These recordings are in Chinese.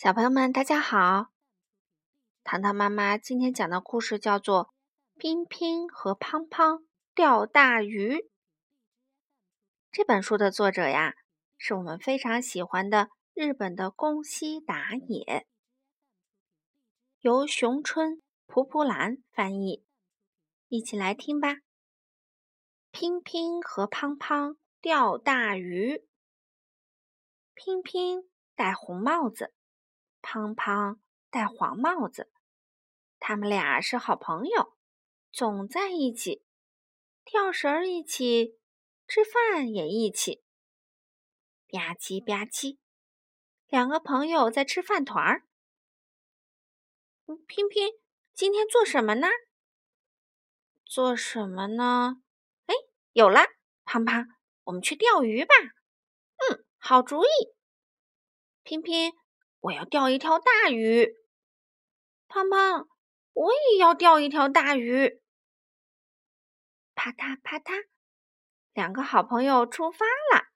小朋友们，大家好！糖糖妈妈今天讲的故事叫做《冰冰和胖胖钓大鱼》。这本书的作者呀，是我们非常喜欢的日本的宫西达也，由熊春、蒲蒲兰翻译。一起来听吧！乒乒和胖胖钓大鱼。乒乒戴红帽子。胖胖戴黄帽子，他们俩是好朋友，总在一起，跳绳儿一起，吃饭也一起。吧唧吧唧，两个朋友在吃饭团儿。拼拼，今天做什么呢？做什么呢？哎，有了，胖胖，我们去钓鱼吧。嗯，好主意。拼拼。我要钓一条大鱼，胖胖，我也要钓一条大鱼。啪嗒啪嗒，两个好朋友出发了，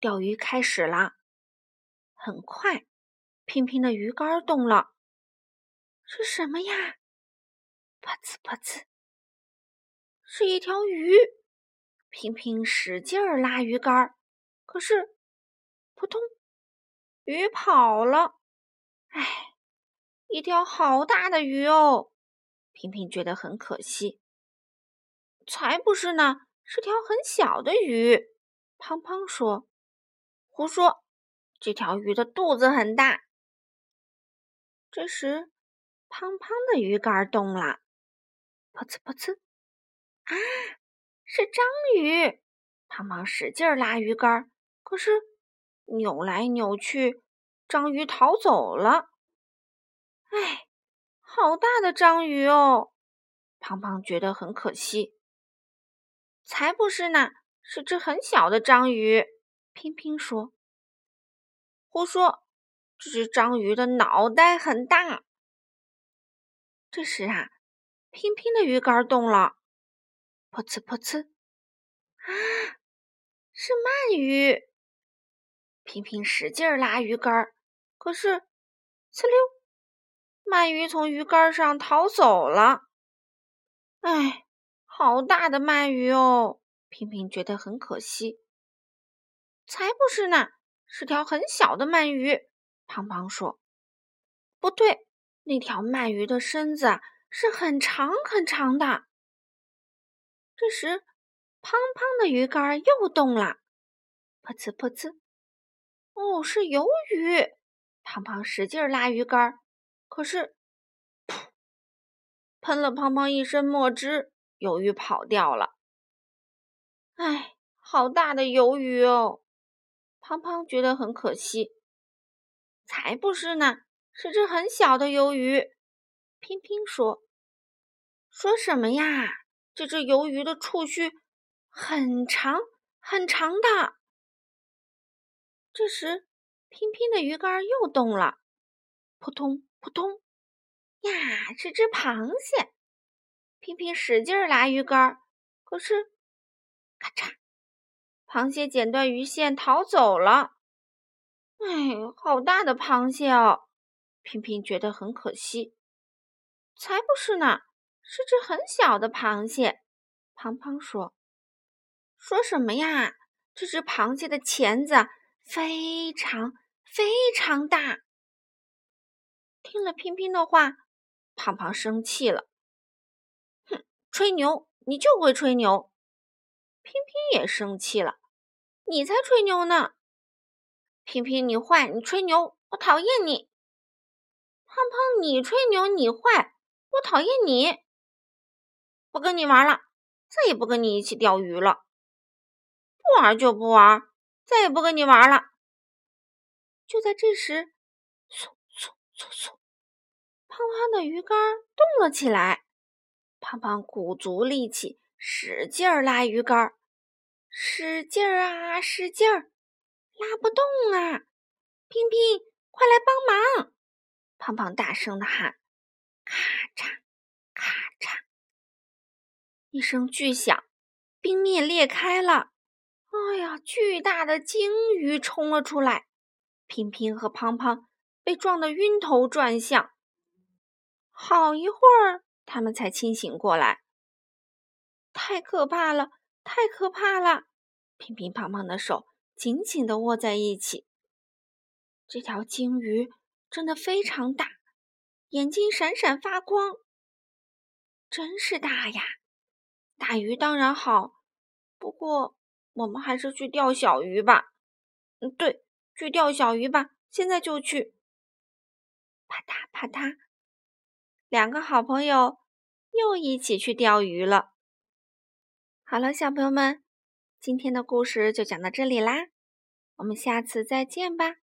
钓鱼开始了。很快，平平的鱼竿动了，是什么呀？啪呲啪呲，是一条鱼。平平使劲儿拉鱼竿，可是扑通。鱼跑了，哎，一条好大的鱼哦！平平觉得很可惜。才不是呢，是条很小的鱼。胖胖说：“胡说，这条鱼的肚子很大。”这时，胖胖的鱼竿动了，噗呲噗呲，啊，是章鱼！胖胖使劲拉鱼竿，可是。扭来扭去，章鱼逃走了。哎，好大的章鱼哦！胖胖觉得很可惜。才不是呢，是只很小的章鱼。拼拼说：“胡说，这只章鱼的脑袋很大。”这时啊，拼拼的鱼竿动了，噗呲噗呲，啊，是鳗鱼。平平使劲拉鱼竿，可是，呲溜，鳗鱼从鱼竿上逃走了。哎，好大的鳗鱼哦！平平觉得很可惜。才不是呢，是条很小的鳗鱼。胖胖说：“不对，那条鳗鱼的身子是很长很长的。”这时，胖胖的鱼竿又动了，噗呲噗呲。哦，是鱿鱼！胖胖使劲拉鱼竿，可是，噗，喷了胖胖一身墨汁，鱿鱼跑掉了。哎，好大的鱿鱼哦！胖胖觉得很可惜。才不是呢，是只很小的鱿鱼。拼拼说：“说什么呀？这只鱿鱼的触须很长很长的。”这时，拼拼的鱼竿又动了，扑通扑通，呀，是只螃蟹！拼拼使劲拉鱼竿，可是，咔嚓，螃蟹剪断鱼线逃走了。哎，好大的螃蟹哦！拼拼觉得很可惜。才不是呢，是只很小的螃蟹。胖胖说：“说什么呀？这只螃蟹的钳子……”非常非常大。听了拼拼的话，胖胖生气了。哼，吹牛，你就会吹牛。拼拼也生气了，你才吹牛呢。拼拼，你坏，你吹牛，我讨厌你。胖胖，你吹牛，你坏，我讨厌你。不跟你玩了，再也不跟你一起钓鱼了。不玩就不玩。再也不跟你玩了。就在这时，嗖嗖嗖嗖，胖胖的鱼竿动了起来。胖胖鼓足力气，使劲儿拉鱼竿，使劲儿啊，使劲儿，拉不动啊！拼拼，快来帮忙！胖胖大声的喊：“咔嚓，咔嚓！”一声巨响，冰面裂开了。哎呀！巨大的鲸鱼冲了出来，平平和胖胖被撞得晕头转向。好一会儿，他们才清醒过来。太可怕了，太可怕了！乒乒乓乓的手紧紧地握在一起。这条鲸鱼真的非常大，眼睛闪闪发光，真是大呀！大鱼当然好，不过我们还是去钓小鱼吧。嗯，对，去钓小鱼吧，现在就去。啪嗒啪嗒，两个好朋友又一起去钓鱼了。好了，小朋友们，今天的故事就讲到这里啦，我们下次再见吧。